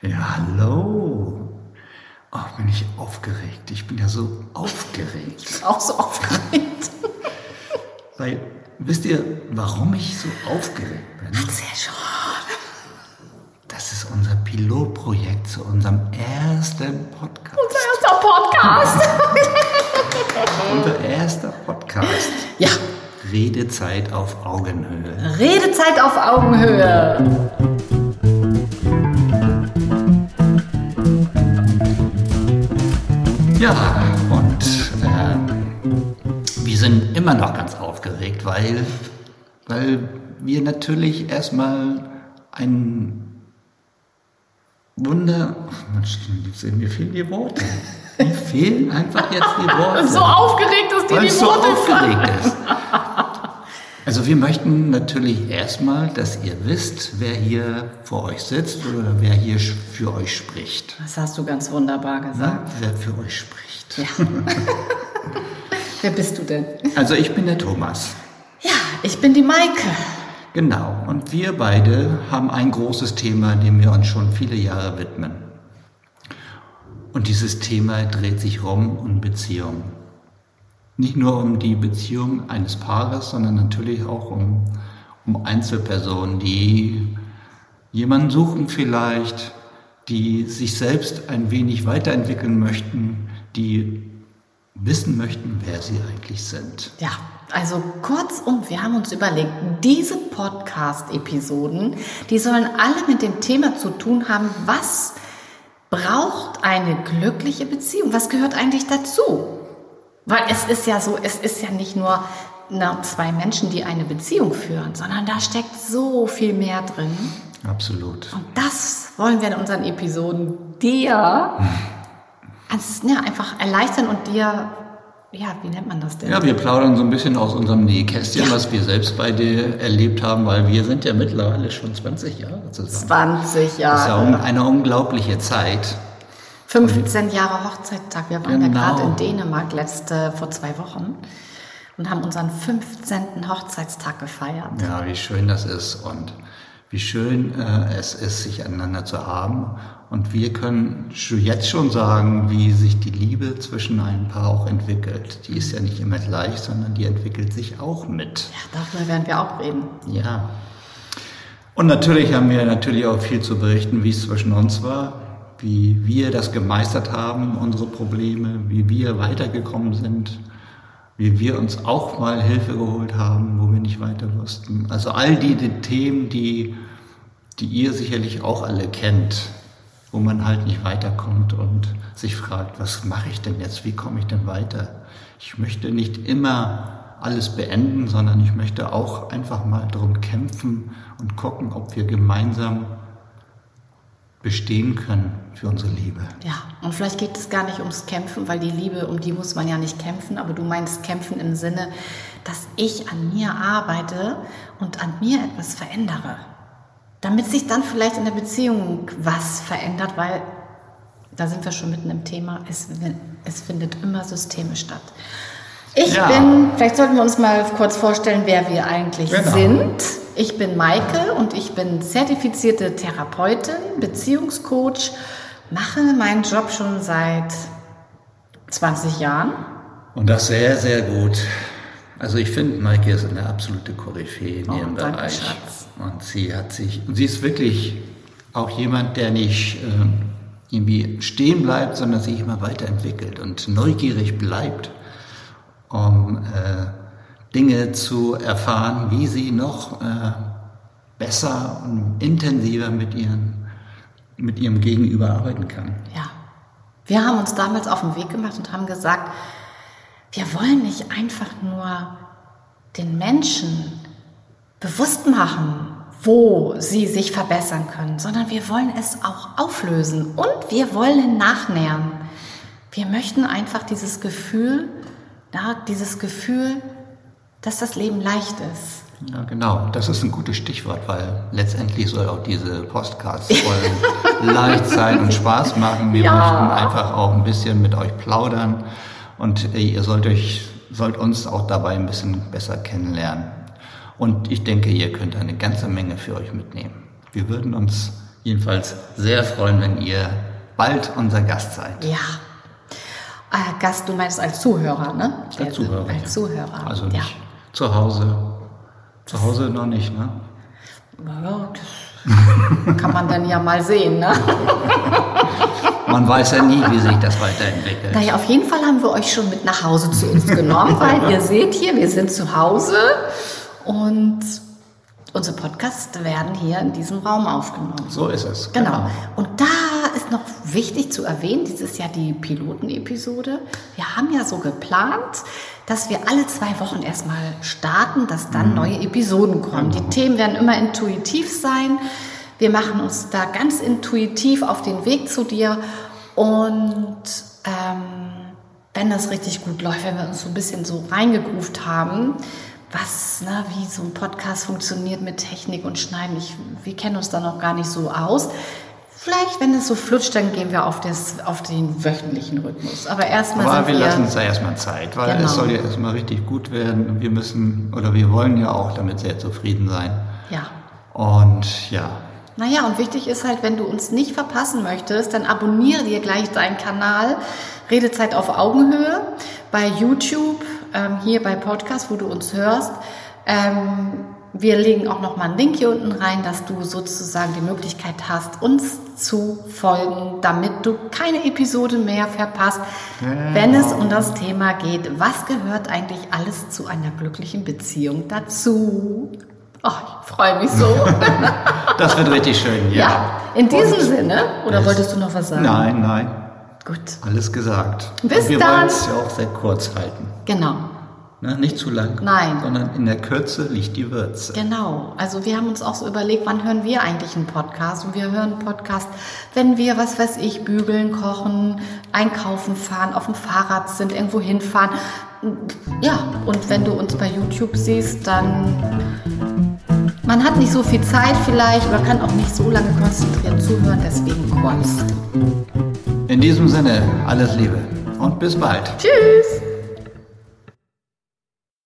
Ja, hallo. Oh, bin ich aufgeregt. Ich bin ja so aufgeregt. Ich bin auch so aufgeregt. Weil, wisst ihr, warum ich so aufgeregt bin? Sehr schon. Das ist unser Pilotprojekt zu unserem ersten Podcast. Unser erster Podcast. Unser erster Podcast. Ja, Redezeit auf Augenhöhe. Redezeit auf Augenhöhe. Immer noch ganz aufgeregt, weil, weil wir natürlich erstmal ein Wunder. Ach, Mensch, mir fehlen die Worte. Mir fehlen einfach jetzt die Worte. So aufgeregt, dass dir weil die so Worte fallen. aufgeregt ist. Also wir möchten natürlich erstmal, dass ihr wisst, wer hier vor euch sitzt oder wer hier für euch spricht. Das hast du ganz wunderbar gesagt. Wer für euch spricht. Ja. Wer bist du denn? Also ich bin der Thomas. Ja, ich bin die Maike. Genau. Und wir beide haben ein großes Thema, dem wir uns schon viele Jahre widmen. Und dieses Thema dreht sich rum um Beziehung. Nicht nur um die Beziehung eines Paares, sondern natürlich auch um, um Einzelpersonen, die jemanden suchen vielleicht, die sich selbst ein wenig weiterentwickeln möchten, die wissen möchten, wer sie eigentlich sind. Ja, also kurzum, wir haben uns überlegt, diese Podcast-Episoden, die sollen alle mit dem Thema zu tun haben, was braucht eine glückliche Beziehung? Was gehört eigentlich dazu? Weil es ist ja so, es ist ja nicht nur na, zwei Menschen, die eine Beziehung führen, sondern da steckt so viel mehr drin. Absolut. Und das wollen wir in unseren Episoden dir als, ja, einfach erleichtern und dir, ja, wie nennt man das denn? Ja, wir plaudern so ein bisschen aus unserem Nähkästchen, Ja. was wir selbst beide erlebt haben, weil wir sind ja mittlerweile schon 20 Jahre zusammen. 20 Das ist ja Jahre. eine unglaubliche Zeit. 15 Jahre Hochzeittag. Wir waren ja Genau. gerade in Dänemark letzte, vor zwei Wochen und haben unseren 15. Hochzeitstag gefeiert. Ja, wie schön das ist und wie schön äh, es ist, sich aneinander zu haben. Und wir können jetzt schon sagen, wie sich die Liebe zwischen einem Paar auch entwickelt. Die ist ja nicht immer gleich, sondern die entwickelt sich auch mit. Ja, darüber werden wir auch reden. Ja. Und natürlich haben wir natürlich auch viel zu berichten, wie es zwischen uns war, wie wir das gemeistert haben, unsere Probleme, wie wir weitergekommen sind, wie wir uns auch mal Hilfe geholt haben, wo wir nicht weiter wussten. Also all die, die Themen, die, die ihr sicherlich auch alle kennt, wo man halt nicht weiterkommt und sich fragt, was mache ich denn jetzt, wie komme ich denn weiter? Ich möchte nicht immer alles beenden, sondern ich möchte auch einfach mal darum kämpfen und gucken, ob wir gemeinsam bestehen können für unsere Liebe. Ja, und vielleicht geht es gar nicht ums Kämpfen, weil die Liebe, um die muss man ja nicht kämpfen, aber du meinst kämpfen im Sinne, dass ich an mir arbeite und an mir etwas verändere. Damit sich dann vielleicht in der Beziehung was verändert, weil da sind wir schon mitten im Thema, es, es findet immer Systeme statt. Ich Ja. bin, vielleicht sollten wir uns mal kurz vorstellen, wer wir eigentlich Genau. sind. Ich bin Maike und ich bin zertifizierte Therapeutin, Beziehungscoach, mache meinen Job schon seit 20 Jahren. Und das sehr, sehr gut. Also ich finde, Maike ist eine absolute Koryphäe in Oh, ihrem danke, Bereich. Schatz. Und sie hat sich, und sie ist wirklich auch jemand, der nicht ähm, irgendwie stehen bleibt, sondern sich immer weiterentwickelt und neugierig bleibt, um äh, Dinge zu erfahren, wie sie noch äh, besser und intensiver mit, ihren, mit ihrem Gegenüber arbeiten kann. Ja. Wir haben uns damals auf den Weg gemacht und haben gesagt, wir wollen nicht einfach nur den Menschen bewusst machen, wo sie sich verbessern können, sondern wir wollen es auch auflösen und wir wollen nachnähern. Wir möchten einfach dieses Gefühl, ja, dieses Gefühl, dass das Leben leicht ist. Ja, genau. Das ist ein gutes Stichwort, weil letztendlich soll auch diese Podcast-Folgen leicht sein und Spaß machen. Wir Ja. möchten einfach auch ein bisschen mit euch plaudern und äh, ihr sollt euch, sollt uns auch dabei ein bisschen besser kennenlernen. Und ich denke, ihr könnt eine ganze Menge für euch mitnehmen. Wir würden uns jedenfalls sehr freuen, wenn ihr bald unser Gast seid. Ja. Äh, Gast, du meinst als Zuhörer, ne? Als Zuhörer. Als. Zuhörer. Also ja. Zu Hause. Zu Hause noch nicht, ne? Ja, das kann man dann ja mal sehen, ne? Man weiß ja nie, wie sich das weiterentwickelt. Naja, auf jeden Fall haben wir euch schon mit nach Hause zu uns genommen, weil ihr seht hier, wir sind zu Hause und unsere Podcasts werden hier in diesem Raum aufgenommen. So ist es. Genau. Und da wichtig zu erwähnen, dieses Jahr die Pilotenepisode. Wir haben ja so geplant, dass wir alle zwei Wochen erstmal starten, dass dann neue Episoden kommen. Die Themen werden immer intuitiv sein. Wir machen uns da ganz intuitiv auf den Weg zu dir und ähm, wenn das richtig gut läuft, wenn wir uns so ein bisschen so reingegruft haben, was, ne, wie so ein Podcast funktioniert mit Technik und Schneiden. Ich, wir kennen uns da noch gar nicht so aus. Vielleicht, wenn es so flutscht, dann gehen wir auf, das, auf den wöchentlichen Rhythmus. Aber erstmal Aber sind wir wir... lassen uns da erstmal Zeit, weil Genau. es soll ja erstmal richtig gut werden. Und wir müssen, oder wir wollen ja auch damit sehr zufrieden sein. ja. Und ja, Naja, und wichtig ist halt, wenn du uns nicht verpassen möchtest, dann abonniere dir gleich deinen Kanal Redezeit auf Augenhöhe bei YouTube, ähm, hier bei Podcast, wo du uns hörst. Ähm, wir legen auch noch mal einen Link hier unten rein, dass du sozusagen die Möglichkeit hast, uns zu folgen, damit du keine Episode mehr verpasst, wenn es um das Thema geht, was gehört eigentlich alles zu einer glücklichen Beziehung dazu? Oh, ich freue mich so. das wird richtig schön. Ja. Ja, in diesem Und- Sinne. Oder Es- wolltest du noch was sagen? Nein, nein. Gut. Alles gesagt. Bis Und wir dann. wollen es ja auch sehr kurz halten. Genau, Ne? Nicht zu lang. Nein. Sondern in der Kürze liegt die Würze. genau. Also wir haben uns auch so überlegt, wann hören wir eigentlich einen Podcast? Und wir hören einen Podcast, wenn wir, was weiß ich, bügeln, kochen, einkaufen fahren, auf dem Fahrrad sind, irgendwo hinfahren. Ja, und wenn du uns bei YouTube siehst, dann man hat nicht so viel Zeit vielleicht oder kann auch nicht so lange konzentriert zuhören, deswegen kurz. In diesem Sinne, alles Liebe und bis bald. Tschüss!